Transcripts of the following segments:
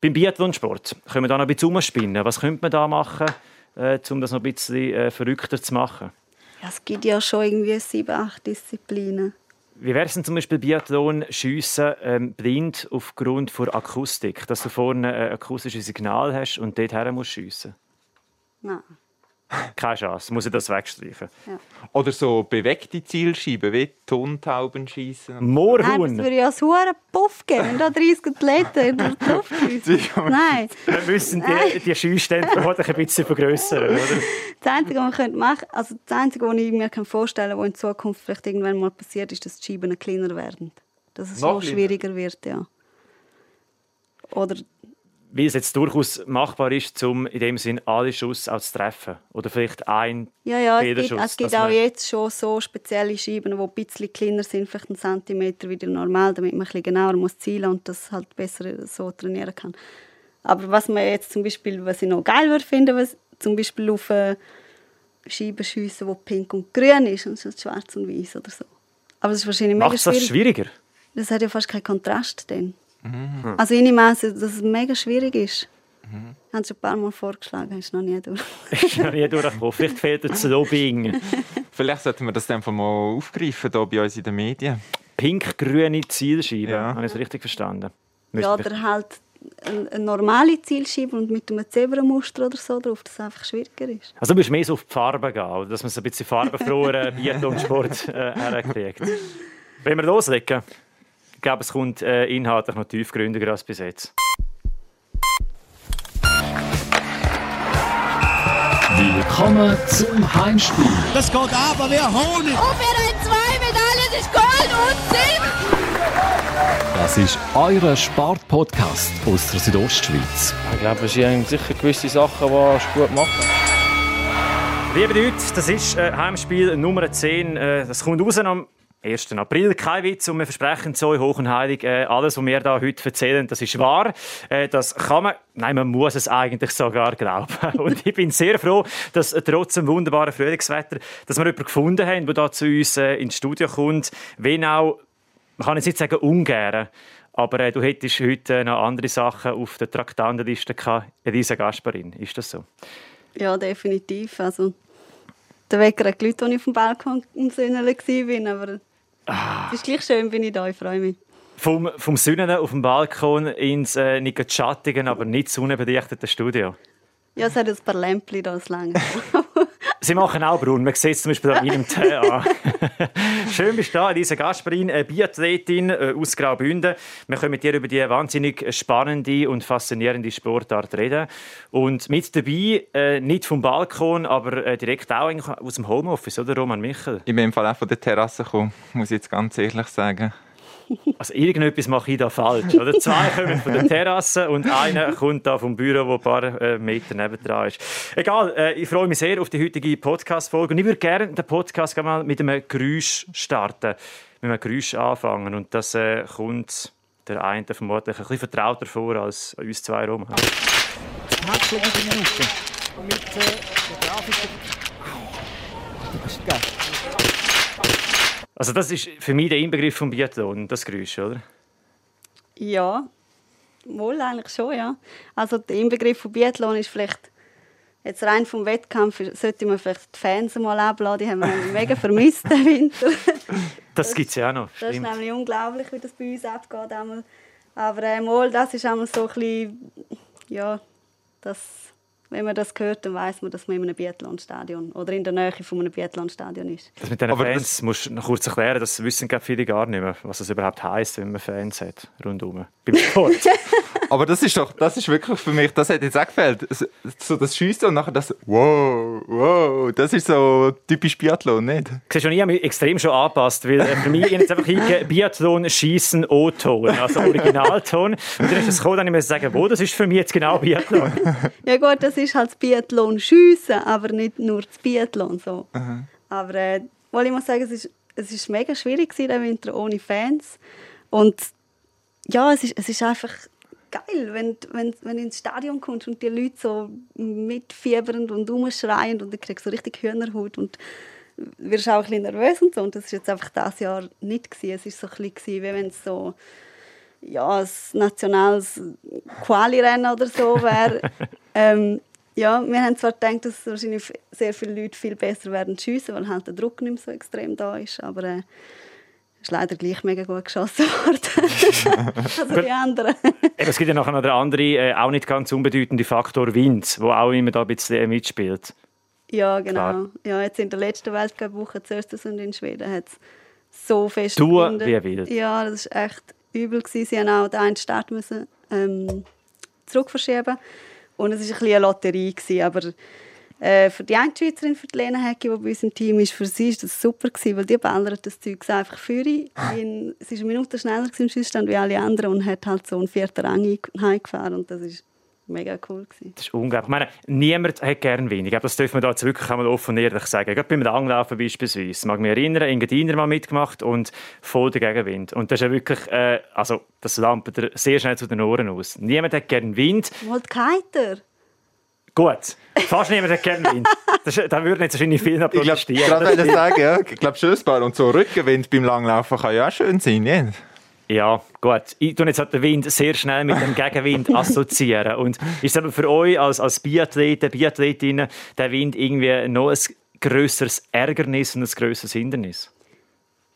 Beim Biathlonsport können wir da noch ein bisschen umspinnen. Was könnte man da machen, äh, um das noch ein bisschen äh, verrückter zu machen? Ja, es gibt ja schon irgendwie sieben, acht Disziplinen. Wie wäre es denn zum Beispiel Biathlon schiessen ähm, blind aufgrund der Akustik, dass du vorne ein akustisches Signal hast und dort her musst schiessen? Nein. Keine Chance, muss ich das wegstreichen. Ja. Oder so bewegte Zielscheiben, wie Tontauben schießen. Nein, das Moorhuhn! würde ja so einen Puff geben, wenn da 30 Athleten durch die Luft. Nein. Wir müssen die, die Schießstände vermutlich ein bisschen vergrößern, oder? Das Einzige, was man könnte machen also das Einzige, was ich mir vorstellen kann, was in Zukunft vielleicht irgendwann mal passiert, ist, dass die Scheiben kleiner werden. Dass es Noch so schwieriger wird, ja. Oder Weil es jetzt durchaus machbar ist, um in dem Sinn alle Schuss auch zu treffen. Oder vielleicht ein Ja, ja, es gibt, Federschuss, es gibt auch jetzt schon so spezielle Scheiben, die ein bisschen kleiner sind, vielleicht einen Zentimeter wie normal, damit man ein bisschen genauer muss zielen und das halt besser so trainieren kann. Aber was man jetzt zum Beispiel, was ich noch geil würde finden, was zum Beispiel auf eine Scheibe schiessen, die pink und grün ist, und schwarz und weiß oder so. Aber das ist wahrscheinlich mega Macht das schwierig. schwieriger? Das hat ja fast keinen Kontrast dann. Mhm. Also ich nehme an, dass es mega schwierig ist. Ich habe es schon ein paar Mal vorgeschlagen, ist noch nie durch. ist noch nie durchgekommen. Vielleicht fehlt das Lobbying. Vielleicht sollten wir das einfach mal aufgreifen hier bei uns in den Medien. Pink-grüne Zielscheibe. Ja. Habe ich es richtig verstanden? Ja, oder halt eine, normale Zielscheibe und mit einem Zebramuster oder so drauf, dass es einfach schwieriger ist. Also du bist mehr so auf die Farbe gehen, dass man so ein bisschen farbenfroher Biathlon-Sport äh, herkriegt. Wenn wir loslegen, ich glaube, es kommt äh, inhaltlich noch tiefgründiger als bis jetzt. Willkommen zum Heimspiel. Das geht aber wie Honig. Und wir haben zwei Medaillen, das ist Gold und Silber. Das ist euer Sportpodcast aus der Südostschweiz. Ich glaube, es sind sicher gewisse Sachen, die gut macht. Liebe Leute, das ist äh, Heimspiel Nummer 10. Äh, das kommt raus am 1. April. Kein Witz und wir versprechen euch hoch und heilig, äh, alles, was wir da heute erzählen, das ist wahr. Äh, das kann man, nein, man muss es eigentlich sogar glauben. Und ich bin sehr froh, dass äh, trotz dem wunderbaren Frühlingswetter, dass wir jemanden gefunden haben, der da zu uns äh, ins Studio kommt. Wenn auch, man kann jetzt nicht sagen ungern, aber äh, du hättest heute noch andere Sachen auf der Traktandenliste gehabt. Elisa Gasparin, ist das so? Ja, definitiv. Also, der Wecker hat geläutet, als ich auf dem Balkon Sünneln war. Aber Ah. es ist gleich schön, bin ich da. Ich freue mich. Vom, vom Sünnen auf dem Balkon ins äh, nicht schattigen, aber nicht sonnenbedichtete Studio. Ja, es hat ein paar Lämpchen da, das lange. Sie machen auch Brunnen. Man sieht es zum Beispiel an meinem Tee an. Schön bist du da, Elisa Gasperin, eine Biathletin äh, aus Graubünden. Wir können mit dir über die wahnsinnig spannende und faszinierende Sportart reden. Und mit dabei, äh, nicht vom Balkon, aber äh, direkt auch aus dem Homeoffice, oder Roman Michel? Ich bin im Fall auch von der Terrasse gekommen, muss ich jetzt ganz ehrlich sagen. Also irgendetwas mache ich da falsch. Oder? Zwei kommen von der Terrasse und einer kommt da vom Büro, wo ein paar äh, Meter nebendran ist. Egal, äh, ich freue mich sehr auf die heutige Podcast-Folge und ich würde gerne den Podcast gerne mal mit einem Geräusch starten. Mit einem Geräusch anfangen und das äh, kommt der eine vermutlich ein bisschen vertrauter vor als uns zwei mit den Minuten. Mit äh, der Grafik. Das ist geil. Also das ist für mich der Inbegriff vom Biathlon, das Geräusch, oder? ja, wohl eigentlich schon, ja. Also, der Inbegriff von Biathlon ist vielleicht. Jetzt rein vom Wettkampf sollte man vielleicht die Fans mal abladen. Die haben wir mega vermisst den Winter. Das gibt es ja auch noch. Das ist nämlich unglaublich, wie das bei uns abgeht. einmal. Aber äh, mal, das ist einmal so ein bisschen, ja, das, wenn man das hört, dann weiß man, dass man in einem Biathlonstadion oder in der Nähe von einem Biathlonstadion ist. Das mit den Aber Fans musst du noch kurz erklären, das wissen viele gar nicht mehr, was es überhaupt heisst, wenn man Fans hat, rundum. Beim Sport. Aber das ist doch, das ist wirklich für mich, das hat jetzt auch gefällt. So das Schiessen und nachher das Wow, wow, das ist so typisch Biathlon, nicht? Siehst du, ich habe mich extrem schon angepasst, weil äh, für mich jetzt einfach eingegeben, Biathlon, Schießen, O-Ton, also Originalton. Und dann ist es gekommen, dann ich sagen, wo, das ist für mich jetzt genau Biathlon. Ja gut, das ist halt das Biathlon schiessen, aber nicht nur das Biathlon so. Aber äh, ich muss sagen, es ist, es ist mega schwierig gewesen, der Winter ohne Fans. Und ja, es ist, es ist einfach geil, wenn, wenn, wenn du ins Stadion kommst und die Leute so mitfiebernd und rumschreien und du kriegst so richtig Hühnerhaut und wirst auch ein bisschen nervös und so. Und das ist jetzt einfach das Jahr nicht gewesen. Es ist so ein bisschen, wie wenn es so ja, ein nationales Quali-Rennen oder so wäre. ähm, ja, wir haben zwar gedacht, dass wahrscheinlich sehr viele Leute viel besser werden schiessen, weil halt der Druck nicht mehr so extrem da ist, aber äh, ist leider gleich mega gut geschossen worden. also die anderen. Eben, es gibt ja noch einen anderen, äh, auch nicht ganz unbedeutenden Faktor Wind, der auch immer da ein bisschen mitspielt. Ja, genau. Klar. Ja, jetzt in der letzten Weltcup-Woche zuerst und in Schweden hat es so fest Du gewindet. wie wild. Ja, das war echt übel. Gewesen. Sie haben auch den einen Start müssen, ähm, zurückverschieben und es war ein eine Lotterie. Gewesen. Aber äh, für die eine Schweizerin, für die Lena Hecki, die bei uns im Team ist, für sie war das super, gewesen, weil die ballert das Zeug einfach für Sie war eine Minute schneller im Schießstand wie alle anderen und hat halt so einen vierten Rang heimgefahren und das ist mega cool. Gewesen. Das ist unglaublich. Ich meine, niemand hat gern Wind. Ich glaube, das dürfen wir da jetzt wirklich einmal offen und ehrlich sagen. Gerade beim Langlaufen beispielsweise. Ich mag mich erinnern, Engadiner mal mitgemacht und voll der Gegenwind. Und das ist ja wirklich, äh, also das lampert dir sehr schnell zu den Ohren aus. Niemand hat gern Wind. Wollt keiner? Gut, fast niemand hat gern Wind. Das da würden jetzt wahrscheinlich viele noch Ich glaube, protestieren. gerade sagen, ja, ich glaube, Schössbar und so Rückenwind beim Langlaufen kann ja auch schön sein, nicht? Ja, gut. Ich tue jetzt halt den Wind sehr schnell mit dem Gegenwind assoziieren. Und ist es aber für euch als, als Biathleten, Biathletinnen, der Wind irgendwie noch ein grösseres Ärgernis und ein grösseres Hindernis?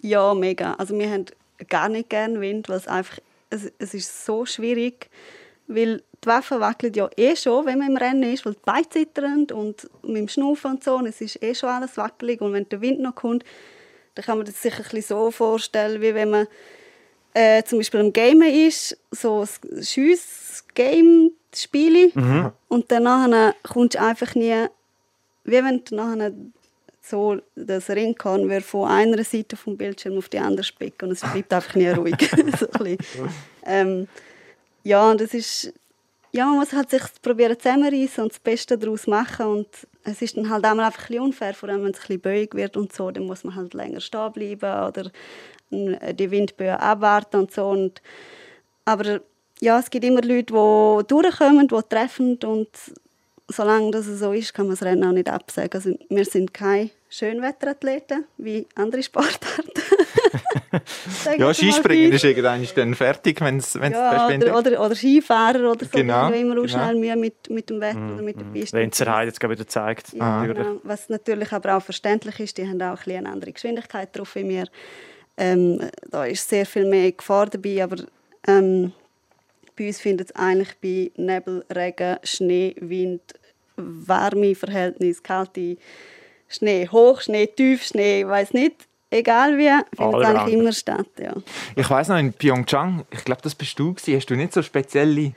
Ja, mega. Also wir haben gar nicht gerne Wind, weil es einfach, es, es ist so schwierig, weil die Waffe wackelt ja eh schon, wenn man im Rennen ist, weil die Beine zittern und mit dem Schnaufen und so, und es ist eh schon alles wackelig und wenn der Wind noch kommt, dann kann man das sich ein bisschen so vorstellen, wie wenn man äh, zum Beispiel am Game ist, so ein Schiess-Game spiele und dann nachher kommst du einfach nie, wie wenn du nachher so das Ringkorn wird von einer Seite vom Bildschirm auf die andere spicken und es bleibt einfach nie ruhig. so ein bisschen. ähm, ja, und das ist ja, man muss halt sich probieren zusammenreißen und das Beste daraus machen und es ist dann halt auch mal einfach ein bisschen unfair, vor allem wenn es ein bisschen böig wird und so, dann muss man halt länger stehen bleiben oder die Windböen abwarten und so und aber ja, es gibt immer Leute, die durchkommen, die treffen und solange das so ist, kann man das Rennen auch nicht absagen. Also wir sind keine Schönwetterathleten wie andere Sportarten. Ja, jetzt Skispringen ist irgendwann dann fertig, wenn es ja, oder, oder, oder Skifahrer oder so, Genau, die immer auch genau. schnell Mühe mit, mit dem Wetter oder mit der Piste. Lenzerheide jetzt gerade wieder zeigt. Ja, natürlich. genau. Was natürlich aber auch verständlich ist, die haben auch ein bisschen eine andere Geschwindigkeit drauf wie wir. Ähm, da ist sehr viel mehr Gefahr dabei, aber ähm, bei uns findet es eigentlich bei Nebel, Regen, Schnee, Wind, warme Verhältnisse, kalte Schnee, hoch, Schnee, tief, Schnee, weiß nicht. Egal wie, findet es eigentlich immer statt. Ja. Ich weiß noch, in Pyeongchang, ich glaube, das bist du gewesen, hast du nicht so spezielle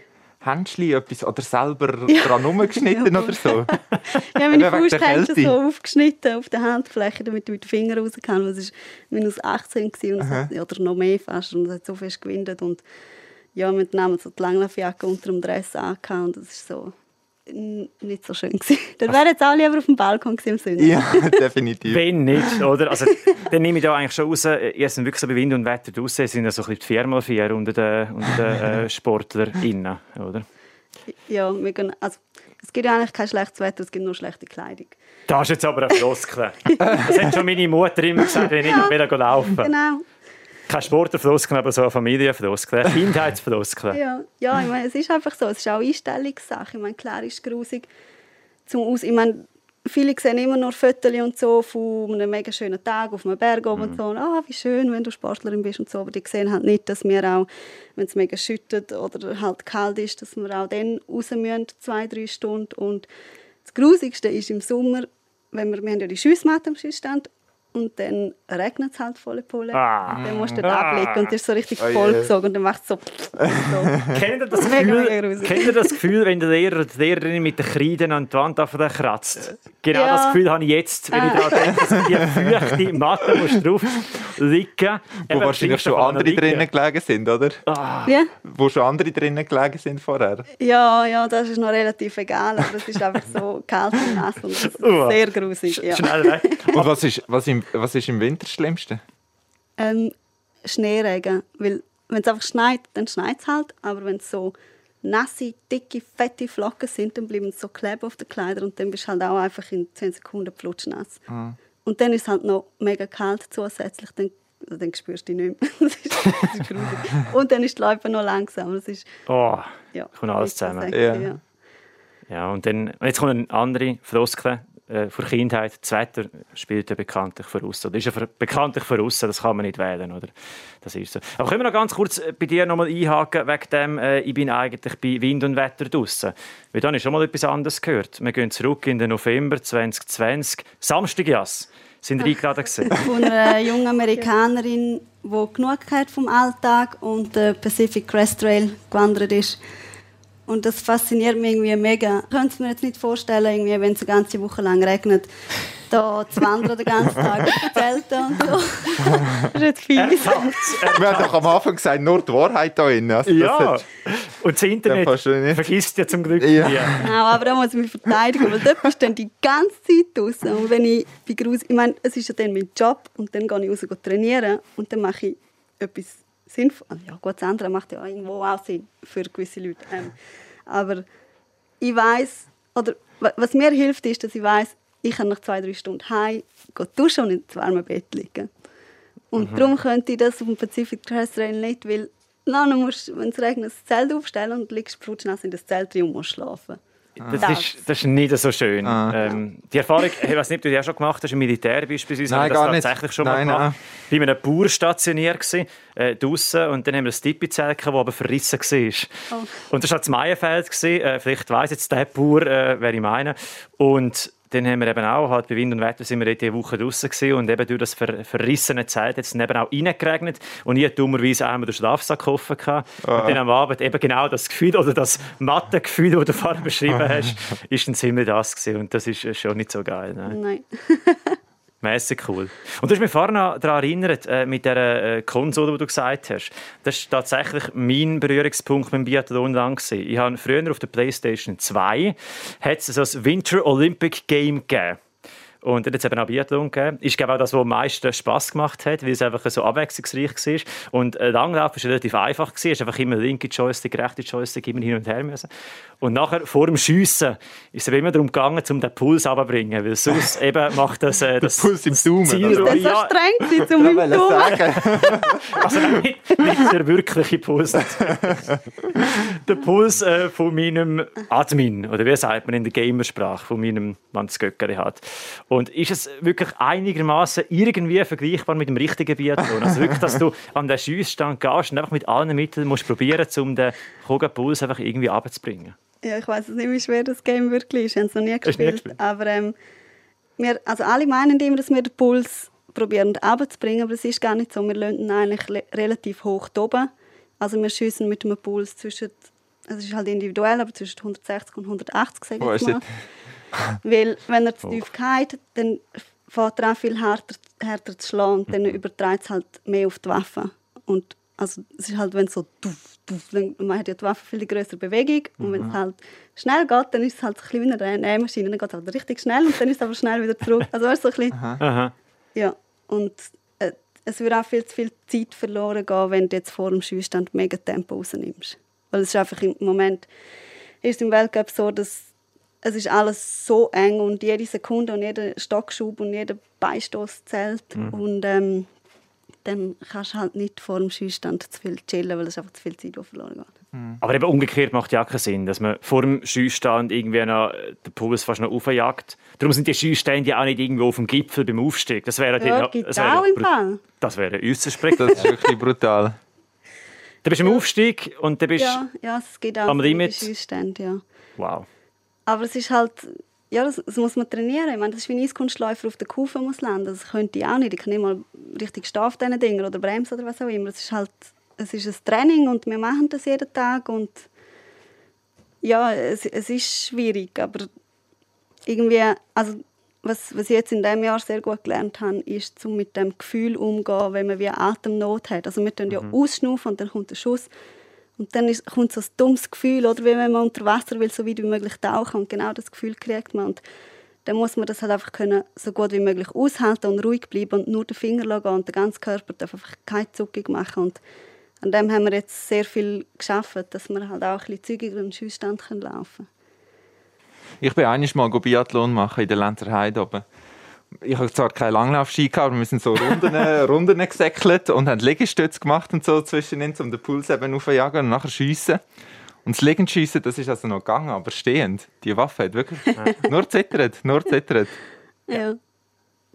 Händchen etwas oder selber dran rumgeschnitten Ja. oder so? Ja, meine Eben wegen der Faust Kälte. so aufgeschnitten auf der Handfläche, damit ich mit den Fingern raus kann. Es war minus 18 gewesen und hat, oder noch mehr fast und es hat so fest gewindet. Und ja, wir haben so die Langlaufjacke unter dem Dress angehabt und das ist so nicht so schön gewesen. Dann wären jetzt alle lieber auf dem Balkon gewesen im Sünden. ja, definitiv. Wenn nicht, oder? Also, dann nehme ich da eigentlich schon raus, äh, ihr seid wirklich so bei Wind und Wetter draussen, sind ja so ein bisschen die 4x4 unter den, unter den äh, SportlerInnen, oder? Ja, wir gehen, also, es gibt ja eigentlich kein schlechtes Wetter, es gibt nur schlechte Kleidung. Das ist jetzt aber eine Floskel. Das hat schon meine Mutter immer gesagt, wenn ich nicht mehr laufen Genau. Kein Sportlerfloskel, aber so eine Familienfloskel, eine Kindheitsfloskel. Ja, ja ich meine, es ist einfach so. Es ist auch Einstellungssache. Ich meine, klar ist es grusig. Zum Aus ich meine, viele sehen immer nur Fotos und so von einem mega schönen Tag auf einem Berg oben und so. Und, ah, wie schön, wenn du Sportlerin bist und so. Aber die sehen halt nicht, dass wir auch, wenn es mega schüttet oder halt kalt ist, dass wir auch dann raus müssen, zwei, drei Stunden. Und das Grusigste ist im Sommer, wenn wir, wir haben ja die Schussmatte am Schussstand und dann regnet es halt volle Pulle. Ah. Dann musst du dort ablegen und ist so richtig Oh vollgesogen und dann macht es so, so. Kennt ihr, das Gefühl, kennt ihr das Gefühl, wenn der Lehrer oder die Lehrerin mit den Kreiden an die Wand auf kratzt? Genau Ja. das Gefühl habe ich jetzt, wenn ich daran denke, dass die feuchte Matte musst drauf liegen Wo wahrscheinlich schon andere drinnen gelegen sind, oder? Ja? Wo schon andere drinnen gelegen sind vorher. Ja, ja, das ist noch relativ egal, aber es ist einfach so kalt und nass und das ist Uah. sehr grusig. Ja. Schnell weg. Und was ist, was, im, was ist im Winter das Schlimmste? Ähm, Schneeregen, weil wenn es einfach schneit, dann schneit es halt, aber wenn es so nasse, dicke, fette Flocken sind, dann bleiben sie so kleben auf den Kleidern und dann bist du halt auch einfach in 10 Sekunden flutschnass. Und dann ist es halt noch mega kalt zusätzlich, dann also dann spürst du dich nicht mehr. das ist, das ist. Und dann ist die Läufe noch langsam. Das ist, Oh, ja, kommt alles zusammen. sexy, Ja. ja. Ja, und dann, jetzt kommt eine andere Floskel äh, Kindheit. Das Wetter spielt ja bekanntlich voraus. Oder ist ja bekanntlich voraus, das kann man nicht wählen, oder? Das ist so. Aber können wir noch ganz kurz äh, bei dir noch mal einhaken, wegen dem, äh, ich bin eigentlich bei Wind und Wetter draussen. Weil dann ist schon mal etwas anderes gehört. Wir gehen zurück in den November 2020. Samstag, Jas. Sind wir eingeladen gewesen? Von einer jungen Amerikanerin, die genug hat vom Alltag und der Pacific Crest Trail gewandert ist. Und das fasziniert mich irgendwie mega. Ich könnte es mir jetzt nicht vorstellen, irgendwie, wenn es eine ganze Woche lang regnet, da zu wandern den ganzen Tag auf den Zelten und so. das ist jetzt fies. Wir haben doch am Anfang gesagt, nur die Wahrheit da drin. Also, das Ja, hat- und das Internet nicht. vergisst ja zum Glück Ja. Genau, aber da muss ich mich verteidigen, weil dort bist du dann die ganze Zeit draußen. Und wenn ich bei Grus, ich meine, es ist ja dann mein Job und dann gehe ich raus trainieren und dann mache ich etwas Sinnvolles. Ja, gut, das andere macht ja irgendwo auch Sinn für gewisse Leute. Ähm, aber ich weiß oder wa- was mir hilft, ist, dass ich weiß, ich kann nach zwei, drei Stunden heim, gehe duschen und ins warme Bett liegen. Und darum könnte ich das auf dem Pacific Crest Trail nicht, weil dann musst du, wenn es regnet, das Zelt aufstellen und liegst flutschnass in das Zelt drin und musst schlafen. Das Das. ist, das ist nicht so schön. Ah. Ähm, die Erfahrung, ich weiß nicht, ob du die auch schon gemacht hast, im Militär beispielsweise, Nein, haben wir das nicht. tatsächlich schon Nein, mal gemacht. Bei einem Bauer stationiert gewesen, äh, draussen, und dann haben wir ein gehabt, das aber verrissen war. Oh. Und das war das Maienfeld, gewesen. äh, vielleicht weiss jetzt der Bauer, äh, wer ich meine. Und dann haben wir eben auch, halt bei Wind und Wetter sind wir dort diese Woche draussen gewesen und eben durch das ver verrissene Zelt hat es eben auch reingeregnet und ich hatte dummerweise einmal den Schlafsack offen gehabt. und dann am Abend eben genau das Gefühl oder das matte Gefühl, das du vorher beschrieben hast, ist dann ziemlich das gewesen und das ist schon nicht so geil. Ne? Nein. Mäßig cool. Und du hast mich vorhin daran erinnert, äh, mit der äh, Konsole, die du gesagt hast. Das ist tatsächlich mein Berührungspunkt mit dem Biathlon lang. Ich habe früher auf der Playstation 2 hat es so das Winter Olympic Game gegeben. Und dann hat es eben auch Biathlon gegeben. Ist, glaube ich, auch das, was am meisten Spass gemacht hat, weil es einfach so abwechslungsreich war. Und äh, Langlauf war relativ einfach. Es ist einfach immer linke Joystick, rechte Joystick, immer hin und her müssen. Und nachher, vor dem Schiessen, ist es immer darum gegangen, um den Puls runterzubringen. Weil sonst eben macht das... Äh, das Puls im Daumen, Ziel- oder? Das ist so streng um Ich im Daumen. also nicht, nicht der wirkliche Puls. der Puls äh, von meinem Admin, oder wie sagt man in der Gamersprache, von meinem Mann das Göckeri hat. Und ist es wirklich einigermaßen irgendwie vergleichbar mit dem richtigen Biathlon? Also wirklich, dass du an den Schiessstand gehst und einfach mit allen Mitteln musst probieren, um den hohen Puls einfach irgendwie runterzubringen. Ja, ich weiß nicht, wie schwer das Game wirklich ist. Ich habe es noch nie du nie gespielt. gespielt? Aber ähm, wir, also alle meinen immer, dass wir den Puls probieren runterzubringen, aber es ist gar nicht so. Wir lassen ihn eigentlich relativ hoch oben. Also wir schiessen mit einem Puls zwischen, es ist halt individuell, aber zwischen 160 und 180, sage ich mal. Weil wenn er zu tief geht, dann fängt er an, viel härter, härter zu schlagen und dann überträgt es halt mehr auf die Waffe. Und also es ist halt, wenn es so tuff, tuff, dann man hat ja die Waffe viel größere Bewegung und wenn es halt schnell geht, dann ist es halt ein bisschen wie eine Nähmaschine, dann geht es halt richtig schnell und dann ist es aber schnell wieder zurück. Also weißt, du, so ein bisschen, Aha. ja, und äh, es würde auch viel zu viel Zeit verloren gehen, wenn du jetzt vor dem Schießstand mega Tempo rausnimmst. Weil es ist einfach im Moment ist im Weltcup so, dass es ist alles so eng und jede Sekunde und jeder Stockschub und jeder Beistoß zählt und ähm, dann kannst du halt nicht vor dem Schießstand zu viel chillen, weil es einfach zu viel Zeit verloren geht. Aber eben umgekehrt macht ja auch keinen Sinn, dass man vor dem Schießstand irgendwie noch äh, den Puls fast noch aufjagt. Darum sind die Schießstände ja auch nicht irgendwo auf dem Gipfel beim Aufstieg. Das wäre Ja, gibt das es wäre auch im Fall. Das wäre äußerst das ist wirklich brutal. Dann bist du im Aufstieg und dann bist Ja, ja, es gibt auch am Limit. Schießstände, ja. Wow. Aber es ist halt, ja, das, das muss man trainieren. Ich meine, das ist wie ein Eiskunstläufer auf der Kufe muss landen. Das könnte ich auch nicht. Ich kann nicht mal richtig stehen auf diesen Dingen oder bremsen oder was auch immer. Es ist halt, es ist ein Training und wir machen das jeden Tag und ja, es, es ist schwierig, aber irgendwie, also was, was ich jetzt in diesem Jahr sehr gut gelernt habe, ist, um mit dem Gefühl umzugehen, wenn man wie Atemnot hat. Also wir tun ja ausschnaufen und dann kommt der Schuss und dann ist, kommt so ein dummes Gefühl, oder wenn man unter Wasser will, so weit wie möglich tauchen und genau das Gefühl kriegt man. Und dann muss man das halt einfach können, so gut wie möglich aushalten und ruhig bleiben und nur den Finger lassen und der ganze Körper darf einfach keine Zuckung machen. Und an dem haben wir jetzt sehr viel geschafft, dass wir halt auch ein bisschen zügiger im Schussstand laufen können. Ich bin einiges mal Biathlon machen in der Lenzerheide oben. Ich habe zwar keine Langlaufski gehabt, aber wir sind so Runden, Runden gesäckelt und haben Liegestütze gemacht und so zwischen uns, um den Puls eben aufzujagen und nachher schiessen. Und das Liegenschiessen, das ist also noch gegangen, aber stehend. Die Waffe hat wirklich nur zittert, nur zittert. Ja.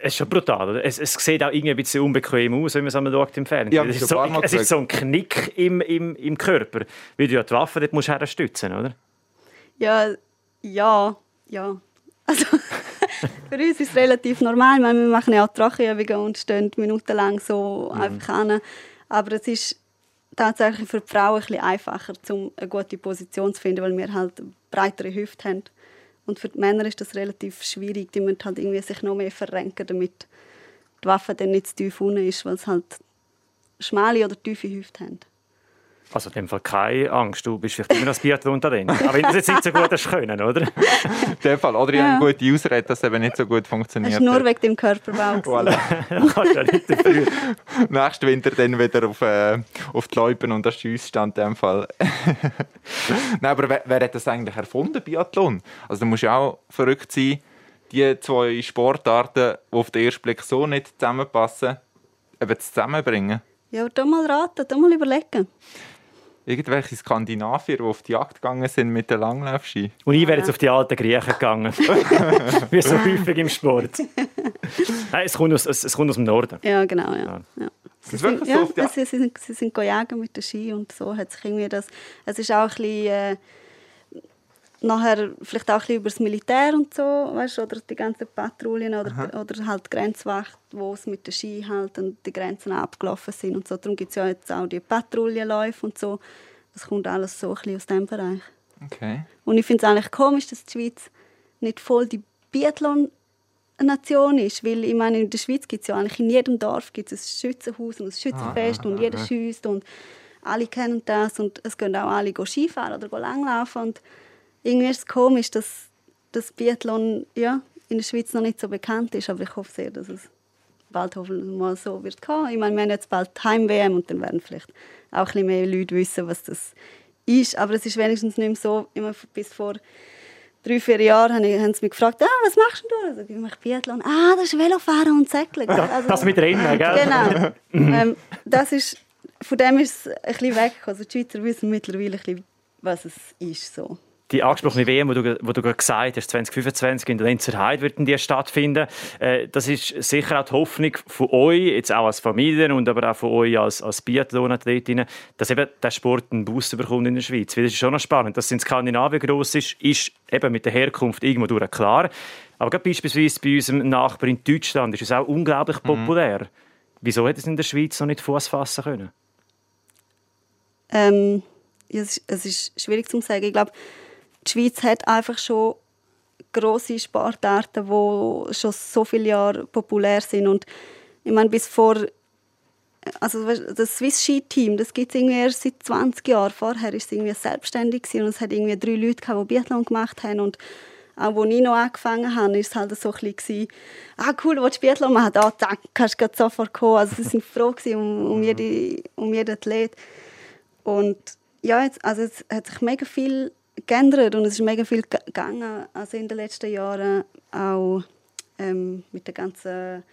Es ist schon brutal, oder? Es, es sieht auch irgendwie ein bisschen unbequem aus, wenn man es einmal schaut im Fernsehen. Ja, es, ist so, es ist so ein Knick im, im, im Körper. Weil du ja die Waffe dort musst herstützen, oder? Ja, ja, ja. Also, für uns ist es relativ normal. Meine, wir machen ja auch Trockenübungen und stehen minutenlang so einfach an. Aber es ist tatsächlich für die Frauen ein bisschen einfacher, um eine gute Position zu finden, weil wir halt breitere Hüfte haben. Und für die Männer ist das relativ schwierig. Die müssen halt irgendwie sich noch mehr verrenken, damit die Waffe dann nicht zu tief unten ist, weil sie halt schmale oder tiefe Hüfte haben. Also in dem Fall keine Angst, du bist vielleicht immer noch das Biathlon drin. Aber wenn du es jetzt nicht so gut hast können, oder? In dem Fall. Oder ich habe eine gute Ausrede, dass es eben nicht so gut Das funktioniert. ist nur wegen dem Körperbau. Voilà. kannst du ja nicht dafür. Nächsten Winter dann wieder auf, äh, auf die Loipen und das Schiessstand in dem Fall. Nein, aber wer, wer hat das eigentlich erfunden, Biathlon? Also da muss ja auch verrückt sein, die zwei Sportarten, die auf den ersten Blick so nicht zusammenpassen, eben zusammenbringen. Ja, aber da mal raten, da mal überlegen. Irgendwelche Skandinavier, die auf die Jagd gegangen sind mit den Langlaufski. Und ich wäre jetzt auf die alten Griechen gegangen. Wie so häufig im Sport. Nein, es kommt aus, es, es kommt aus dem Norden. Ja, genau, ja. ja. Sie ist wirklich sind, so ja, die- sie, sie sind, sie sind jagen mit den Ski und so hat sich irgendwie das... Es ist auch ein bisschen... Äh, nachher vielleicht auch ein bisschen über das Militär und so, weißt, du, oder die ganzen Patrouillen oder, oder halt die Grenzwacht, wo es mit den Ski halt und die Grenzen abgelaufen sind und so. Darum gibt es ja jetzt auch die Patrouillenläufe und so. Das kommt alles so ein bisschen aus diesem Bereich. Okay. Und ich finde es eigentlich komisch, dass die Schweiz nicht voll die Biathlon-Nation ist. Weil ich meine, in der Schweiz gibt es ja eigentlich in jedem Dorf gibt's ein Schützenhaus und ein Schützenfest und jeder schießt und alle kennen das und es gehen auch alle Skifahren oder langlaufen. Und irgendwie ist es komisch, dass das Biathlon ja, in der Schweiz noch nicht so bekannt ist. Aber ich hoffe sehr, dass es bald hoffentlich mal so wird kommen. Ich meine, wir haben jetzt bald Heim-WM und dann werden vielleicht auch ein bisschen mehr Leute wissen, was das ist. Aber es ist wenigstens nicht mehr so, immer bis vor drei, vier Jahren haben sie mich gefragt, ah, was machst du? Also, ich mache Biathlon. Ah, das ist Velofahren und Säckeln. Also, Das mit Rennen, gell? Genau. ähm, das ist, von dem ist es ein bisschen weg. Also die Schweizer wissen mittlerweile ein bisschen, was es ist. So. Die angesprochene WM, die du, wo du gerade gesagt hast, 2025 in der Lenzer Heide wird die stattfinden. Äh, das ist sicher auch die Hoffnung von euch, jetzt auch als Familien und aber auch von euch als, als Biathlon-Athletinnen, dass eben der Sport einen Boost bekommt in der Schweiz. Weil das ist schon noch spannend. Dass es in Skandinavien gross ist, ist eben mit der Herkunft irgendwo durch klar. Aber gerade beispielsweise bei unserem Nachbar in Deutschland ist es auch unglaublich populär. Wieso hat es in der Schweiz noch nicht Fuß fassen können? Ähm, ja, es, ist, es ist schwierig zu sagen. Ich glaube, die Schweiz hat einfach schon große Sportarten, die schon so viele Jahre populär sind. Und ich meine, bis vor also das Swiss Ski Team, das gibt es irgendwie erst seit 20 Jahren. Vorher war es irgendwie selbstständig gewesen und es hat irgendwie drei Leute gehabt, die Biathlon gemacht haben und auch als ich noch angefangen habe, war es halt so ein bisschen, ah cool, du willst Biathlon machen? Ah, zack, kannst du sofort kommen. Also sie waren froh um, um, jede, um jeden Athlet. Und ja, jetzt, also es hat sich mega viel geändert und es ist mega viel ge- gegangen also in den letzten Jahren, auch ähm, mit der ganzen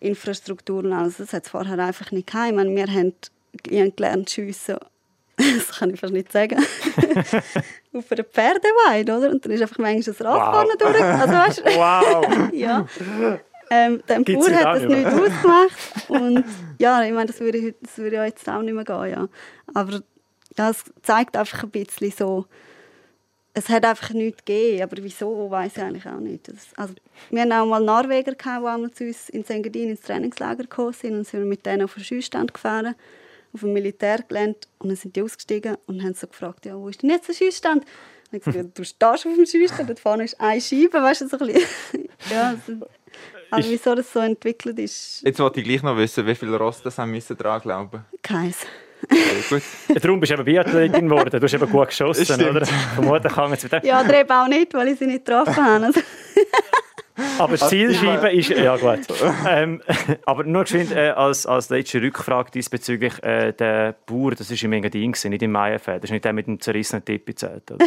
Infrastruktur und alles. Das hat es vorher einfach nicht gehabt. Meine, wir haben, ich habe gelernt zu schiessen, das kann ich fast nicht sagen, auf einer Pferdeweide, oder? Und dann ist einfach manchmal das Rad Wow. vorne durch. Also, weißt, Wow! ja. Ähm, dem Gibt's Bauer hat das nicht ausgemacht. Und ja, ich meine, das würde, das würde ja jetzt auch nicht mehr gehen. Ja. Aber ja, es zeigt einfach ein bisschen so, es hat einfach nichts gegeben. Aber wieso, weiß ich eigentlich auch nicht. Das, also, wir hatten auch mal Norweger, gehabt, die einmal zu uns in Engadin ins Trainingslager gekommen sind. Und sind wir mit denen auf den Schießstand gefahren, auf dem Militärgelände. Und dann sind die ausgestiegen und haben so gefragt, ja, wo ist denn jetzt der Schießstand? Und ich gesagt, du stehst auf dem Schießstand, dort vorne ist eine Scheibe, weißt du, so ein bisschen. ja, also, also wieso das so entwickelt ist, Jetzt wollte ich gleich noch wissen, wie viele Ross das haben müssen dran glauben. keins. Darum bist du eben Biathletin geworden. Du hast eben gut geschossen, Stimmt. oder? Vermutlich kann es mit dem. Ja, eben auch nicht, weil ich sie nicht getroffen habe. Also, Aber das Zielscheibe ist. Ja, gut. ähm, aber nur geschwind äh, als, als letzte Rückfrage diesbezüglich: äh, der Bauer, das war im Engadin, gewesen, nicht im Maienfeld. Das ist nicht der mit dem zerrissenen Tipp gezählt. Oder?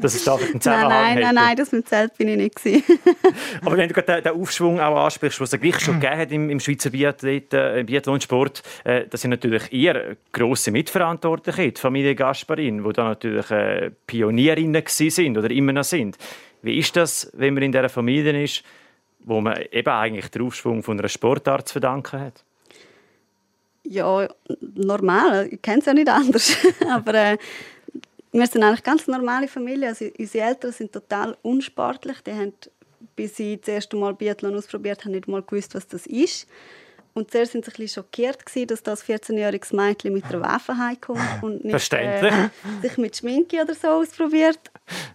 Dass es da einen Nein, Zusammenhang nein, hätte. nein, nein, das mit Zelt bin ich nicht. Aber wenn du gerade den, den Aufschwung auch ansprichst, was es gleich schon gegeben hat im, im Schweizer Biathleten, äh, Biathlonsport, äh, das sind natürlich eher grosse Mitverantwortliche, die Familie Gasparin, die da natürlich äh, Pionierinnen sind oder immer noch sind. Wie ist das, wenn man in dieser Familie ist, wo man eben eigentlich den Aufschwung von einer Sportart zu verdanken hat? Ja, normal. Ich kenne es ja nicht anders. Aber äh, wir sind eigentlich ganz normale Familie. Also, unsere Eltern sind total unsportlich. Die haben, bis sie das erste Mal Biathlon ausprobiert haben, nicht mal gewusst, was das ist. Und zuerst waren sie ein bisschen schockiert, gewesen, dass das 14-jähriges Mädchen mit einer Waffe heimkommt und nicht äh, sich mit Schminke oder so ausprobiert.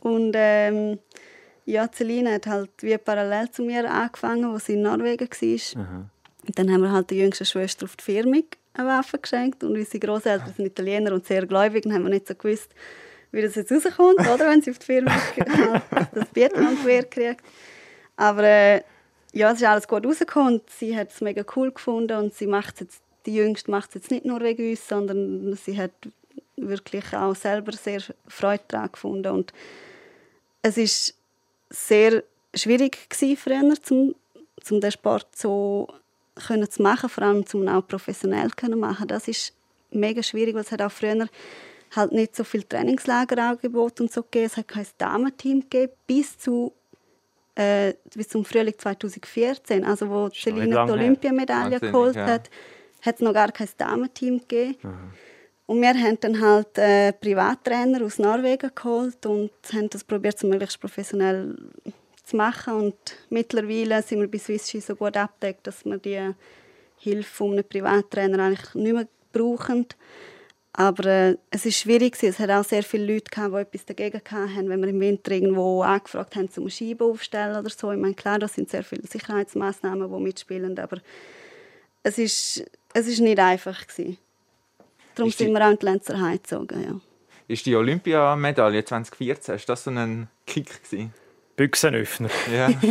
Und ähm, ja, Celine hat halt wie parallel zu mir angefangen, als sie in Norwegen war. Und dann haben wir halt der jüngsten Schwester auf die Firma eine Waffe geschenkt und unsere Großeltern sind Italiener und sehr gläubig und haben wir nicht so gewusst, wie das jetzt rauskommt, oder, wenn sie auf die Firma das Biathlon-Gewehr kriegt. Aber äh, ja, es ist alles gut rausgekommen und sie hat es mega cool gefunden und sie macht jetzt, die Jüngste macht es jetzt nicht nur wegen uns, sondern sie hat wirklich auch selber sehr Freude daran gefunden und es ist sehr schwierig gewesen früher, zum, zum den Sport so können zu machen, vor allem zum auch professionell können machen. Das ist mega schwierig, weil es hat auch früher halt nicht so viel Trainingslager angeboten und so gegeben. Es hat kein Damenteam gegeben bis zu äh, bis zum Frühling 2014, also wo Celine die. Olympiamedaille geholt ja. hat, hat es noch gar kein Damenteam gegeben. Und wir haben dann halt äh, Privattrainer aus Norwegen geholt und haben das probiert, so möglichst professionell zu machen. Und mittlerweile sind wir bei Swissski so gut abgedeckt, dass wir die Hilfe von einem Privattrainer eigentlich nicht mehr brauchen. Aber äh, es ist schwierig. Es hat auch sehr viele Leute, gehabt, die etwas dagegen hatten, wenn wir im Winter irgendwo angefragt haben, zum Scheiben aufstellen oder so. Ich meine, klar, da sind sehr viele Sicherheitsmaßnahmen, die mitspielen, aber es ist, es ist nicht einfach. Gewesen. Darum Ist die- sind wir auch in die Lenzerheim gezogen. Ja. Ist die Olympiamedaille 2014, ist das so ein Kick gewesen? Büchsenöffner. Ja.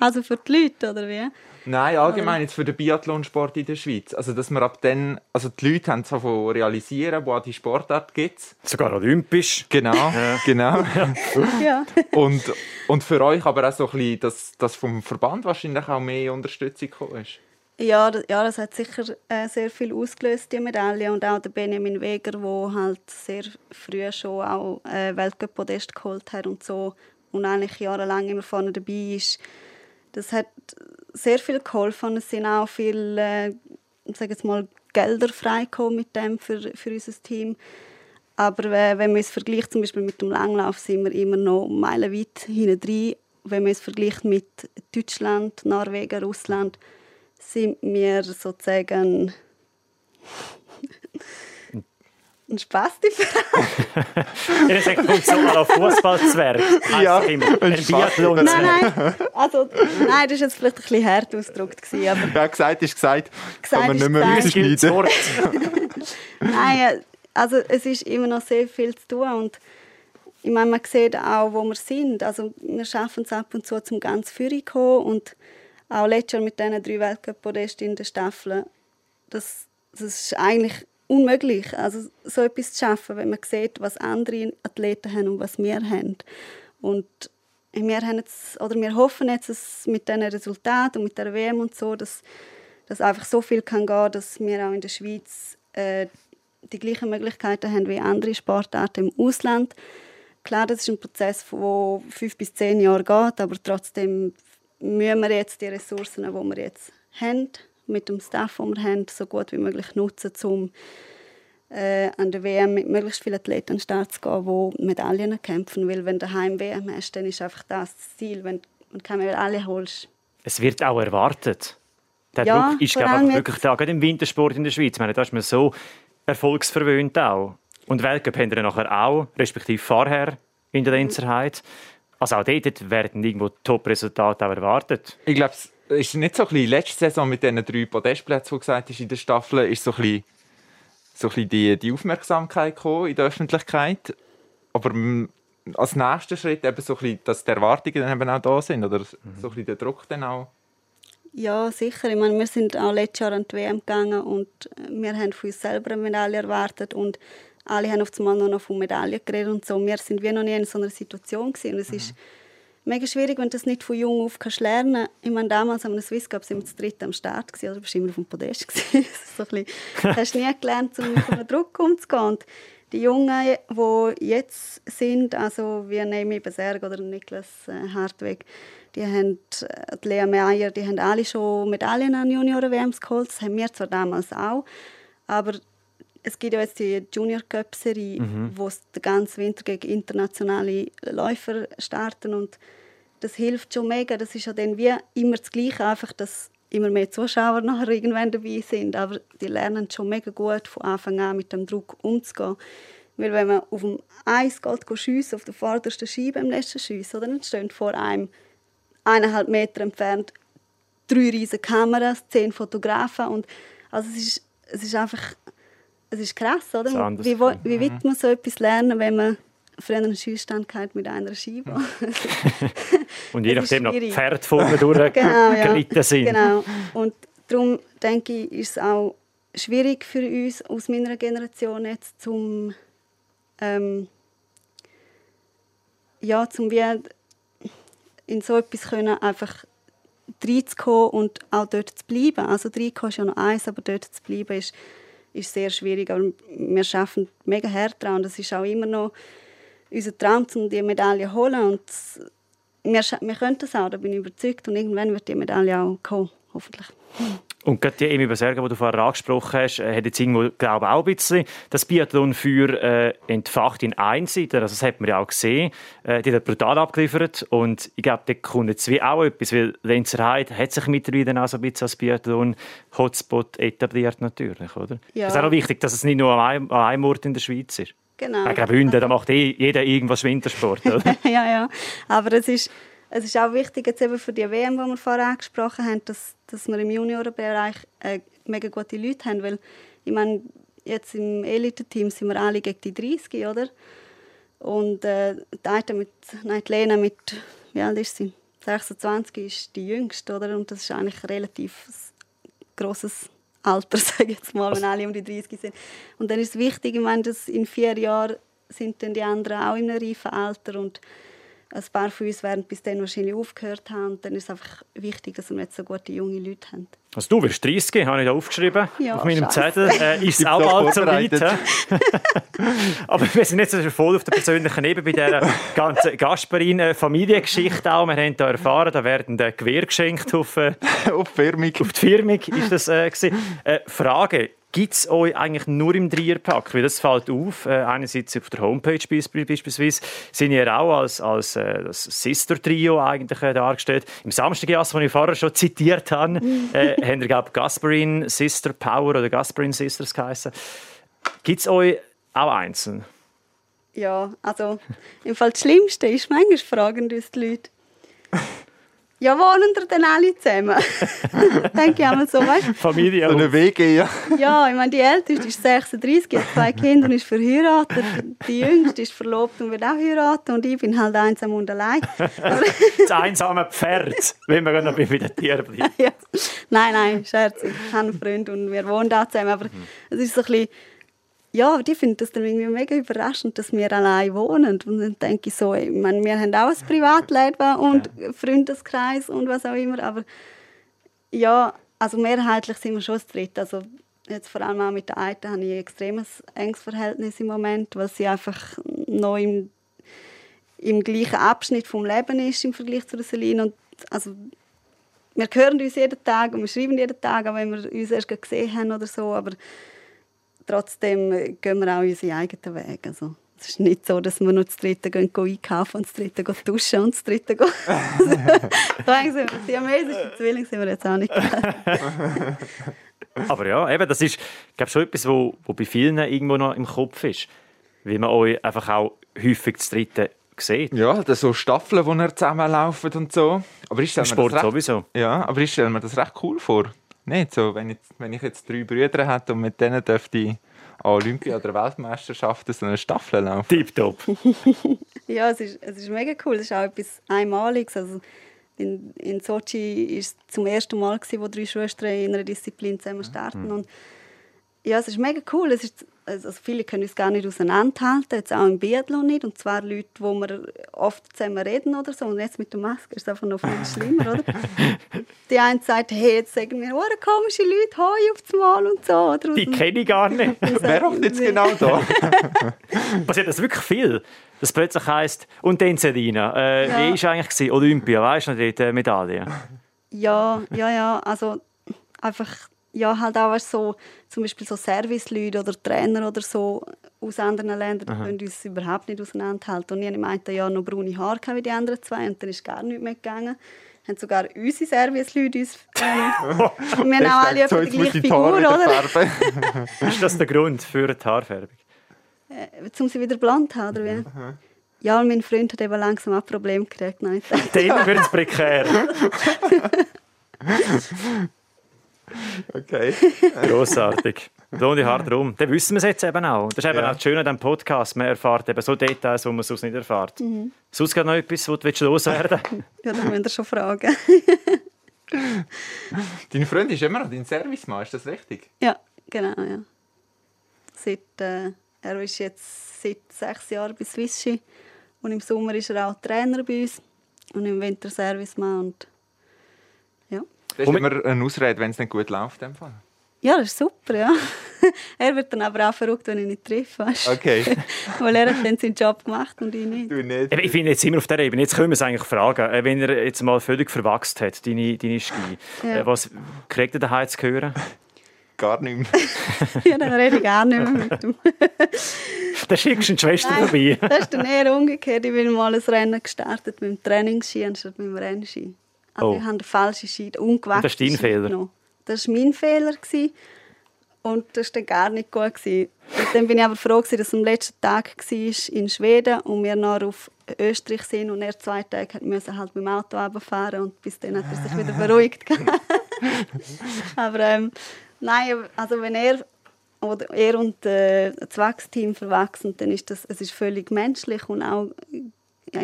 Also für die Leute, oder wie? Nein, allgemein jetzt für den Biathlonsport in der Schweiz. Also, dass wir ab dann, also die Leute haben so von realisieren, wo die Sportart gibt. Sogar olympisch. Genau, genau. Ja. Und, und für euch aber auch so ein bisschen, dass, dass vom Verband wahrscheinlich auch mehr Unterstützung gekommen ist. Ja, das, ja, das hat sicher äh, sehr viel ausgelöst, die Medaille. Und auch der Benjamin Weger, der halt sehr früh schon auch äh, Weltcup-Podest geholt hat und so und eigentlich jahrelang immer vorne dabei ist. Das hat sehr viel geholfen. Es sind auch viele, äh, ich sage jetzt mal, Gelder freigekommen mit dem für, für unser Team. Aber äh, wenn man es vergleicht, zum Beispiel mit dem Langlauf, sind wir immer noch meilenweit hinten drin. Wenn man es vergleicht mit Deutschland, Norwegen, Russland, sind wir sozusagen ein Spasti-Verein. Ihr sagt, kommt so an Fußballzwerg. Ja, ein Biathlon. nein, nein. Also, nein, das war jetzt vielleicht ein bisschen hart ausgedrückt. gewesen, Aber Ja, gesagt ist gesagt, Gesagt kann man ist nicht mehr rausschneiden. Nein, äh, also es ist immer noch sehr viel zu tun. Und ich meine, man sieht auch, wo wir sind. Also, wir schaffen es ab und zu, zum ganz Führer zu kommen. Und auch letztes Jahr mit diesen drei Weltcup-Podesten in der Staffel, das, das ist eigentlich unmöglich, also so etwas zu schaffen, wenn man sieht, was andere Athleten haben und was wir haben. Und wir, haben jetzt, oder wir hoffen jetzt, dass mit diesen Resultaten und mit der WM und so, dass, dass einfach so viel kann gehen, dass wir auch in der Schweiz äh, die gleichen Möglichkeiten haben wie andere Sportarten im Ausland. Klar, das ist ein Prozess, der fünf bis zehn Jahre geht, aber trotzdem müssen wir jetzt die Ressourcen, die wir jetzt haben, mit dem Staff, den wir haben, so gut wie möglich nutzen, um äh, an der WM mit möglichst vielen Athleten an den Start zu gehen, die Medaillen kämpfen. Weil wenn du heim WM hast, dann ist einfach das das Ziel. Wenn du keine Medaille holst, Es wird auch erwartet. Der Ja, Druck ist glaube ich, wirklich da, gerade im Wintersport in der Schweiz. Ich meine, da ist man so erfolgsverwöhnt auch. Und Weltcup haben wir nachher auch, respektive vorher in der Lenzerheit. Also auch dort werden irgendwo Top-Resultate erwartet. Ich glaube, ist nicht so ein bisschen letzte Saison mit diesen drei Podestplätzen, die gesagt ist in der Staffel, ist so ein bisschen, so ein bisschen die, die Aufmerksamkeit gekommen in der Öffentlichkeit. Aber als nächster Schritt eben so ein bisschen, dass die Erwartungen dann eben auch da sind oder so ein bisschen der Druck dann auch. Ja, sicher. Ich meine, wir sind auch letztes Jahr an die WM gegangen und äh, wir haben von uns selber eine Medaille erwartet und alle haben auf einmal nur noch von Medaillen geredet und so. Wir sind wie noch nie in so einer Situation gewesen. Und es ist mega schwierig, wenn du das nicht von jung auf kannst lernen. Ich meine, damals haben wir Swiss Cup sind wir zu dritt am Start gewesen, oder bist immer auf dem Podest gewesen. so ein bisschen, hast nie gelernt, um mit einem Druck umzugehen. Und die Jungen, die jetzt sind, also wie Nemi Beserg oder Niklas äh, Hartweg, die haben, äh, die Lea Meyer, die haben alle schon Medaillen an Junioren-WMs geholt. Das haben wir zwar damals auch, aber es gibt ja jetzt die Junior Cup Serie, mhm. wo es den ganzen Winter gegen internationale Läufer starten und das hilft schon mega. Das ist ja dann wie immer das Gleiche, einfach dass immer mehr Zuschauer nachher irgendwann dabei sind, aber die lernen schon mega gut von Anfang an mit dem Druck umzugehen. Weil wenn man auf dem Eis geht, schiessen, auf der vordersten Scheibe im letzten Schuss, oder dann stehen vor einem eineinhalb Meter entfernt drei riesige Kameras, zehn Fotografen und also es ist, es ist einfach es ist krass, oder? Wie, wie wird man so etwas lernen, wenn man früher einen Schießstand mit einer Scheibe. und je nachdem noch Pferd vorne durchgeritten genau, ja. sind. Genau. Und darum denke ich, ist es auch schwierig für uns aus meiner Generation jetzt zum ähm, ja, zum wie in so etwas können einfach reinzukommen und auch dort zu bleiben. Also reinkommen ist ja noch eins, aber dort zu bleiben ist ist sehr schwierig. Aber wir schaffen mega hart dran. Das ist auch immer noch unser Traum, um die Medaille zu holen. Und wir, wir können das auch, da bin ich überzeugt. Und irgendwann wird die Medaille auch kommen, hoffentlich. Und gerade die Emi Beserger, die du vorher angesprochen hast, äh, hat jetzt irgendwo, glaube auch ein bisschen das Biathlon für äh, entfacht in Einseiter. Also das hat man ja auch gesehen. Äh, die hat brutal abgeliefert und ich glaube, da kommt jetzt wie auch etwas, weil Lenzerheide hat sich mittlerweile auch so ein bisschen als Biathlon-Hotspot etabliert natürlich, oder? Ja. Es ist auch wichtig, dass es nicht nur an einem, an einem Ort in der Schweiz ist. Genau. Wegen Bünden, da macht eh jeder irgendwas Wintersport, oder? ja, ja. Aber es ist es ist auch wichtig, jetzt eben für die WM, die wir vorher angesprochen haben, dass, dass wir im Juniorenbereich äh, mega gute Leute haben, weil ich meine, jetzt im Elite-Team sind wir alle gegen die 30, oder? Und äh, die mit, nein, die Lena mit, wie alt ist sie? 26 ist die jüngste, oder? Und das ist eigentlich ein relativ grosses Alter, sage ich jetzt mal, wenn alle um die 30 sind. Und dann ist es wichtig, ich meine, dass in vier Jahren sind dann die anderen auch in einem reifen Alter und ein paar von uns werden bis dann wahrscheinlich aufgehört haben. Dann ist es einfach wichtig, dass wir jetzt so gute junge Leute haben. Also du wirst 30, habe ich da aufgeschrieben ja, auf meinem Zettel. Äh, ist es auch bald so weit? Aber wir sind jetzt voll auf der persönlichen Ebene bei dieser ganzen Gasperin-Familiengeschichte auch. Wir haben da erfahren, da werden Gewehr geschenkt auf, äh, auf, Firmung. auf die Firmung. Ist das, äh, äh, Frage, Gibt es euch eigentlich nur im Dreierpack? Weil das fällt auf. Äh, einerseits auf der Homepage beispielsweise sind ihr auch als, als äh, das Sister-Trio eigentlich äh, dargestellt. Im Samstagjass, den ich vorher schon zitiert habe, äh, haben ihr, glaube Gasparin Sister Power oder Gasparin Sisters geheißen. Gibt es euch auch einzeln? Ja, also im Fall das Schlimmste ist, manchmal fragen uns die Leute, ja, wohnen ihr denn alle zusammen? Denke ich einmal so, weißt du? Familie. So eine WG, ja. Ja, ich meine, die Älteste ist 36, hat zwei Kinder und ist verheiratet. Die Jüngste ist verlobt und wird auch heiraten. Und ich bin halt einsam und allein. das einsame Pferd, wenn wir noch bei den Tieren bleiben. ja. Nein, nein, Scherz. Ich habe einen Freund und wir wohnen da zusammen. Aber mhm. es ist so ein bisschen ja, die finden das dann irgendwie mega überraschend, dass wir allein wohnen. Und dann denke ich so, ich meine, wir haben auch ein Privatleben und ja. Freundeskreis und was auch immer, aber ja, also mehrheitlich sind wir schon das Dritte. Also jetzt vor allem auch mit der Einen habe ich ein extremes enges Verhältnis im Moment, weil sie einfach noch im, im gleichen Abschnitt vom Leben ist im Vergleich zu Celine. Und also, wir hören uns jeden Tag und wir schreiben jeden Tag, auch wenn wir uns erst gesehen haben oder so, aber trotzdem gehen wir auch unsere eigenen Wege. Also, es ist nicht so, dass wir nur das dritte gehen, gehen einkaufen und das dritte gehen duschen und das dritte gehen... Sagen Sie, siamesische Zwillinge sind wir jetzt auch nicht. Aber ja, eben, das ist glaube schon etwas, wo, wo bei vielen irgendwo noch im Kopf ist. Wie man euch einfach auch häufig das dritte sieht. Ja, das so Staffeln, die zusammenlaufen und so. Aber ich stelle mir Sport das recht, sowieso. Ja, aber ich stelle mir das recht cool vor nicht. So, wenn, ich, wenn ich jetzt drei Brüder hätte und mit denen dürfte ich an Olympia oder Weltmeisterschaften so eine Staffel laufen. Tipptopp. ja, es ist, es ist mega cool. Es ist auch etwas Einmaliges. Also in, in Sochi war es zum ersten Mal, gewesen, wo drei Schwestern in einer Disziplin zusammen starten. Mhm. Und ja, es ist mega cool. Es ist also viele können uns gar nicht auseinanderhalten, jetzt auch im Biathlon nicht. Und zwar Leute, wo wir oft zusammen reden oder so. Und jetzt mit der Maske ist es einfach noch viel schlimmer, oder? Die eine sagt, hey, jetzt sagen wir, oh, komische Leute, hoi auf das Mal und so. Oder? Die kenne ich gar nicht. Wer hockt jetzt genau da? Passiert das wirklich viel? Dass plötzlich heisst, und dann Selina, äh, Ja. wie war eigentlich gewesen? Olympia, weißt du noch, dort äh, Medaille? Ja, ja, ja. Also einfach, ja, halt auch weißt, so, zum Beispiel so Serviceleute oder Trainer oder so aus anderen Ländern, die können uns überhaupt nicht auseinanderhalten. Und ich meinte ja noch braune Haare wie die anderen zwei und dann ist gar nichts mehr gegangen. Haben sogar unsere Serviceleute uns... Ähm, wir haben auch alle so, die gleiche Figur, oder? Ist das der Grund für die Haarfärbung? Äh, um sie wieder blond haben, oder wie? Ja, und mein Freund hat eben langsam auch Probleme gekriegt. Nein, Dann wird es prekär. Okay. Grossartig. Blonde Haare drum. Dann wissen wir es jetzt eben auch. Das ist eben Ja. auch das Schöne an diesem Podcast. Man erfährt eben so Details, die man sonst nicht erfährt. Sonst gerade noch etwas, was du willst loswerden ja, dann müsst ihr schon fragen. Dein Freund ist immer noch dein Servicemann, ist das richtig? Ja, genau, ja. Seit, äh, er ist jetzt seit sechs Jahren bei Swissi und im Sommer ist er auch Trainer bei uns und im Winter Servicemann und. Das ist Und immer eine Ausrede, wenn es nicht gut läuft. in dem Fall. Ja, das ist super, ja. er wird dann aber auch verrückt, wenn ich ihn nicht treffe, weißt? Okay. weil er hat dann seinen Job gemacht und ich nicht. Du nicht. Ich finde, jetzt wir auf der Ebene. Jetzt können wir es eigentlich fragen. Äh, Wenn er jetzt mal völlig verwachst hat, deine, deine Ski, Ja. äh, was kriegt er daheim zu hören? Gar nicht mehr. ja, dann rede ich gar nicht mehr mit ihm. Dann schickst du eine Schwester vorbei. das ist dann eher umgekehrt. Ich bin mal ein Rennen gestartet mit dem Trainingsski anstatt mit dem Rennski. Also Oh. ich habe den falschen den ungewachsenen das ist dein Fehler? genommen. Das war mein Fehler. Gewesen. Und das war dann gar nicht gut. Gewesen. Und dann bin ich aber froh, gewesen, dass es am letzten Tag war in Schweden und wir noch auf Österreich sind und er zwei Tage müssen halt mit dem Auto runterfahren und bis dann hat er sich wieder beruhigt. aber ähm, nein, also wenn er oder er und äh, das Wachsteam verwachsen, dann ist das es ist völlig menschlich und auch,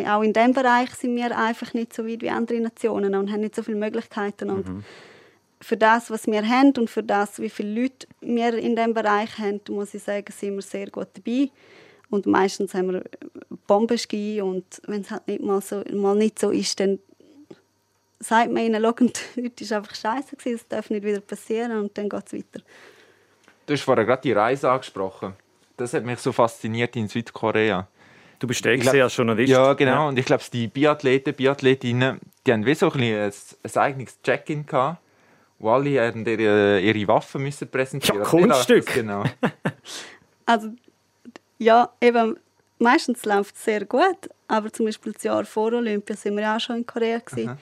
auch in diesem Bereich sind wir einfach nicht so weit wie andere Nationen und haben nicht so viele Möglichkeiten und für das, was wir haben und für das, wie viele Leute wir in diesem Bereich haben, muss ich sagen, sind wir sehr gut dabei. Und meistens haben wir Bombenski und wenn es halt nicht mal, so, mal nicht so ist, dann sagt man ihnen, «Schau, heute war einfach scheiße, gewesen, es darf nicht wieder passieren und dann geht es weiter. Du hast vorher gerade die Reise angesprochen. Das hat mich so fasziniert in Südkorea. Du bist als Journalist. Ja, genau. Und ich glaube, die Biathleten, Biathletinnen, die haben wie so ein, ein, ein eigenes Check-in gehabt, wo alle haben ihre, ihre Waffen müssen präsentieren Ja, Kunststück. Genau. Also, ja, eben, meistens läuft es sehr gut, aber zum Beispiel das Jahr vor Olympia sind wir ja auch schon in Korea. Gewesen.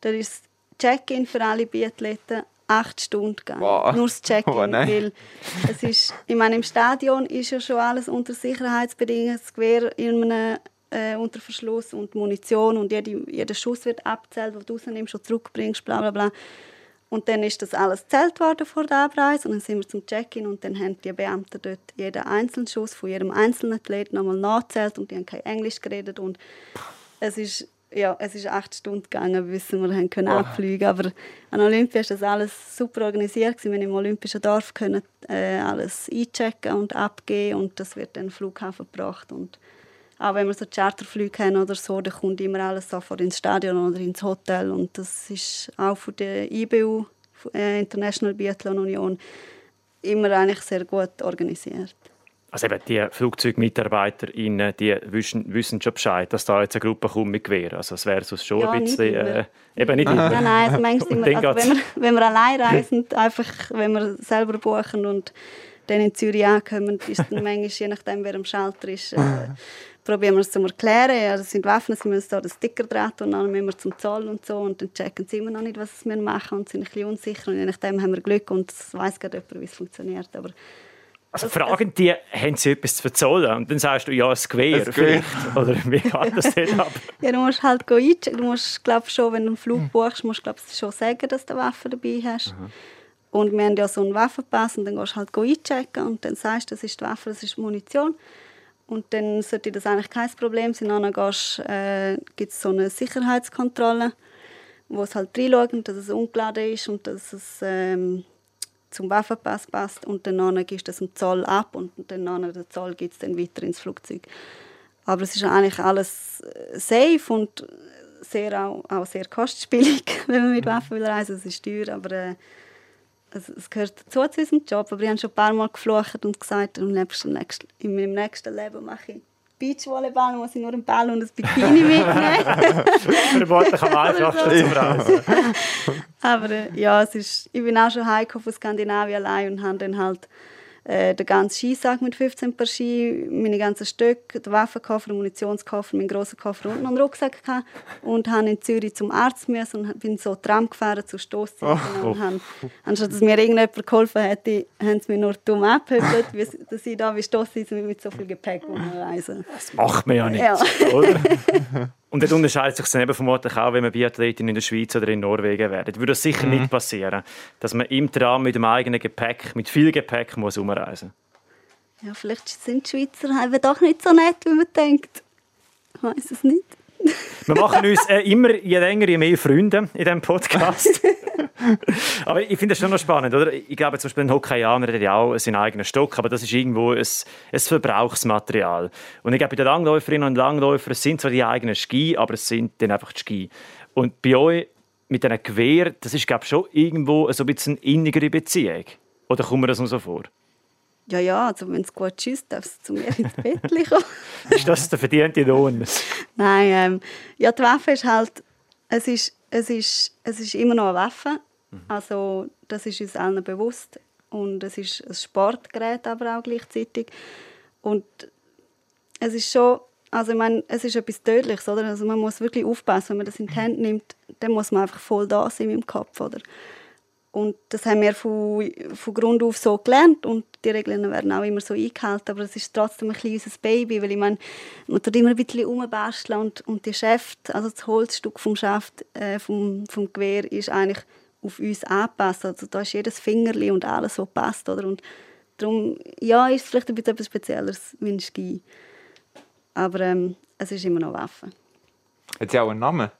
Da ist das Check-in für alle Biathleten acht Stunden gegangen. Wow. Nur das Check-in. Oh weil es ist, ich meine, im Stadion ist ja schon alles unter Sicherheitsbedingungen, das Gewehr in einem, äh, unter Verschluss und Munition und jede, jeder Schuss wird abzählt, den du rausnimmst und zurückbringst, bla bla bla. Und dann ist das alles zählt worden vor der Abreise und dann sind wir zum Check-in und dann haben die Beamten dort jeden einzelnen Schuss von jedem einzelnen Athleten nochmal nachgezählt und die haben kein Englisch geredet und es ist ja, es ist acht Stunden gegangen, bis wir haben können abfliegen. Aber an Olympia ist das alles super organisiert. Wir haben im Olympischen Dorf können äh, alles einchecken und abgeben und das wird dann Flughafen gebracht. Und auch wenn wir so Charterflüge haben oder so, dann kommt immer alles sofort ins Stadion oder ins Hotel. Und das ist auch von der IBU, äh, International Biathlon Union, immer eigentlich sehr gut organisiert. Also eben, die FlugzeugmitarbeiterInnen, die wissen, wissen schon Bescheid, dass da jetzt eine Gruppe kommt mit Gewehr. Also es wäre sonst schon Ja, ein bisschen... Äh, eben nicht immer. Nein, nein, also manchmal sind wir, also wenn, wir, wenn wir allein reisen, einfach, wenn wir selber buchen und dann in Zürich ankommen, ist dann manchmal, je nachdem, wer am Schalter ist, äh, probieren wir es zu erklären. Ja, das sind Waffen, sie müssen da den Sticker dran und dann müssen wir zum Zoll und so und dann checken sie immer noch nicht, was wir machen und sind ein bisschen unsicher und je nachdem haben wir Glück und es weiss gerade jemand, wie es funktioniert. Aber Also fragen die, haben sie etwas zu verzollen? Und dann sagst du, ja, ein Gewehr vielleicht. Oder wie geht das dort ab? Ja, du musst halt go einchecken. Du musst, glaub, schon, wenn du einen Flug buchst, musst du schon sagen, dass du eine Waffe dabei hast. Und wir haben ja so einen Waffenpass und dann gehst du halt go einchecken und dann sagst du, das ist die Waffe, das ist die Munition. Und dann sollte das eigentlich kein Problem sein. Dann gehst, äh, gibt es so eine Sicherheitskontrolle, wo es halt reinschauen, dass es ungeladen ist und dass es ähm, zum Waffenpass passt und dann gibst du das dem Zoll ab und dann den Zoll gibt es dann weiter ins Flugzeug. Aber es ist eigentlich alles äh, safe und sehr auch, auch sehr kostspielig, wenn man mit Waffen will reisen. Es ist teuer, aber äh, es, es, gehört dazu zu unserem Job. Aber ich habe schon ein paar Mal geflucht und gesagt, im nächsten, in meinem nächsten Leben mache ich Beachvolleyball, muss ich nur einen Ball und ein Bikini mitnehmen. Vermutlich am einfachsten so. zum Reisen. Aber äh, ja, es ist, ich bin auch schon heimgekommen von Skandinavien allein und habe dann halt äh, den ganzen Skisack mit 15 Paar Ski, meine ganzen Stöcke, den Waffenkoffer, den Munitionskoffer, meinen grossen Koffer und noch einen Rucksack gehabt und habe in Zürich zum Arzt müssen und bin so Tram gefahren zu Stoßzeiten oh. und haben, anstatt dass mir irgendjemand geholfen hätte, haben sie mir nur dumm abgehüpft, dass ich da wie Stoßzeiten mit so viel Gepäck reisen. Das macht man ja nicht, ja. oder? Und das unterscheidet sich dann eben vermutlich auch, wenn man Biathletin in der Schweiz oder in Norwegen werden. Würde das sicher mhm. nicht passieren, dass man im Tram mit dem eigenen Gepäck, mit viel Gepäck muss umreisen. Ja, vielleicht sind die Schweizer eben doch nicht so nett, wie man denkt. Ich weiß es nicht. Wir machen uns äh, immer je länger, je mehr Freunde in diesem Podcast. aber ich finde das schon noch spannend, oder? Ich glaube zum Beispiel ein Hockeyaner hat ja auch seinen eigenen Stock, aber das ist irgendwo ein, ein Verbrauchsmaterial. Und ich glaube, bei den Langläuferinnen und Langläufern sind zwar die eigenen Ski, aber es sind dann einfach die Ski. Und bei euch mit einem Gewehr, das ist glaube ich schon irgendwo so ein bisschen eine innigere Beziehung. Oder kommt mir das nur so vor? Ja, ja, also wenn es gut schießt, darf es zu mir ins Bett kommen. ist das der verdiente Lohn? Nein, ähm, ja, die Waffe ist halt, es ist, es ist, es ist immer noch eine Waffe. Mhm. Also das ist uns allen bewusst. Und es ist ein Sportgerät aber auch gleichzeitig. Und es ist schon, also ich meine, es ist etwas Tödliches, oder? Also man muss wirklich aufpassen, wenn man das in die Hand nimmt, dann muss man einfach voll da sein im Kopf, oder? Und das haben wir von, von Grund auf so gelernt und die Regeln werden auch immer so eingehalten, aber es ist trotzdem ein unser Baby, weil ich meine, man tut immer ein bisschen rumbasteln und, und die Schaft, also das Holzstück vom Schaft, äh, vom, vom Gewehr ist eigentlich auf uns angepasst, also da ist jedes Fingerli und alles, so passt, oder? Und darum, ja, ist es vielleicht ein bisschen etwas Spezielleres wie ein Ski, aber ähm, es ist immer noch Waffe. Hat sie auch einen Namen?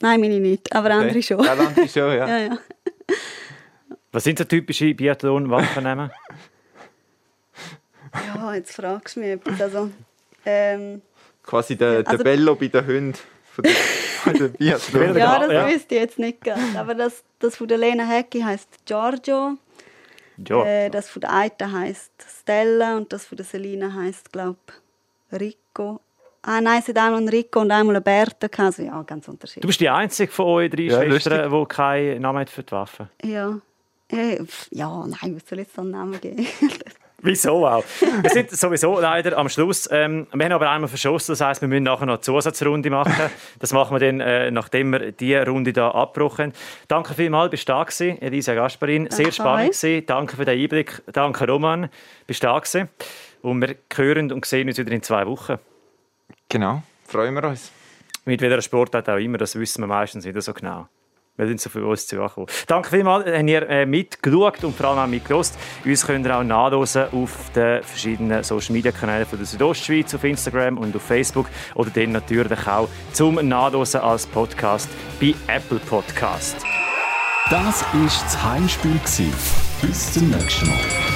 Nein, meine nicht, aber okay. andere schon. Ja, andere schon, ja. ja, ja. Was sind so typische Biathlon-Waffennamen? ja, jetzt fragst du mich etwas. Also, ähm, Quasi der, also, der Bello bei den Hunden von der, von der Biathlon. ja, das ja. wüsste ich jetzt nicht ganz. Aber das, das von der Lena Hecki heisst Giorgio. Ja. Äh, das von der Aita heisst Stella und das von der Selina heisst, glaube ich, Rico. Ah nein, es hat einmal einen Rico und einmal einen Berta. Also ja, ganz unterschiedlich. Du bist die einzige von euch drei ja, Schwestern, die keinen Namen hat für die Waffe. Ja. Äh, ja, nein, was soll jetzt so einen Namen geben? Wieso auch? Wir sind sowieso leider am Schluss. Ähm, wir haben aber einmal verschossen, das heisst, wir müssen nachher noch eine Zusatzrunde machen. Das machen wir dann, äh, nachdem wir diese Runde hier abbrochen. Danke vielmals, bist du da gewesen, Elisa Gasparin. Sehr spannend gewesen. Danke für den Einblick. Danke, Roman, bist du da gewesen. Und wir hören und sehen uns wieder in zwei Wochen. Genau, freuen wir uns. Mit welcher Sportart auch immer, das wissen wir meistens nicht so genau wir sind so für uns zugekommen. Danke vielmals, dass ihr äh, mitgeschaut und vor allem auch mitgelost. Uns könnt ihr auch nachlesen auf den verschiedenen Social Media Kanälen von der Südostschweiz, auf Instagram und auf Facebook oder dann natürlich auch zum Nachlesen als Podcast bei Apple Podcast. Das war das Heimspiel. Bis zum nächsten Mal.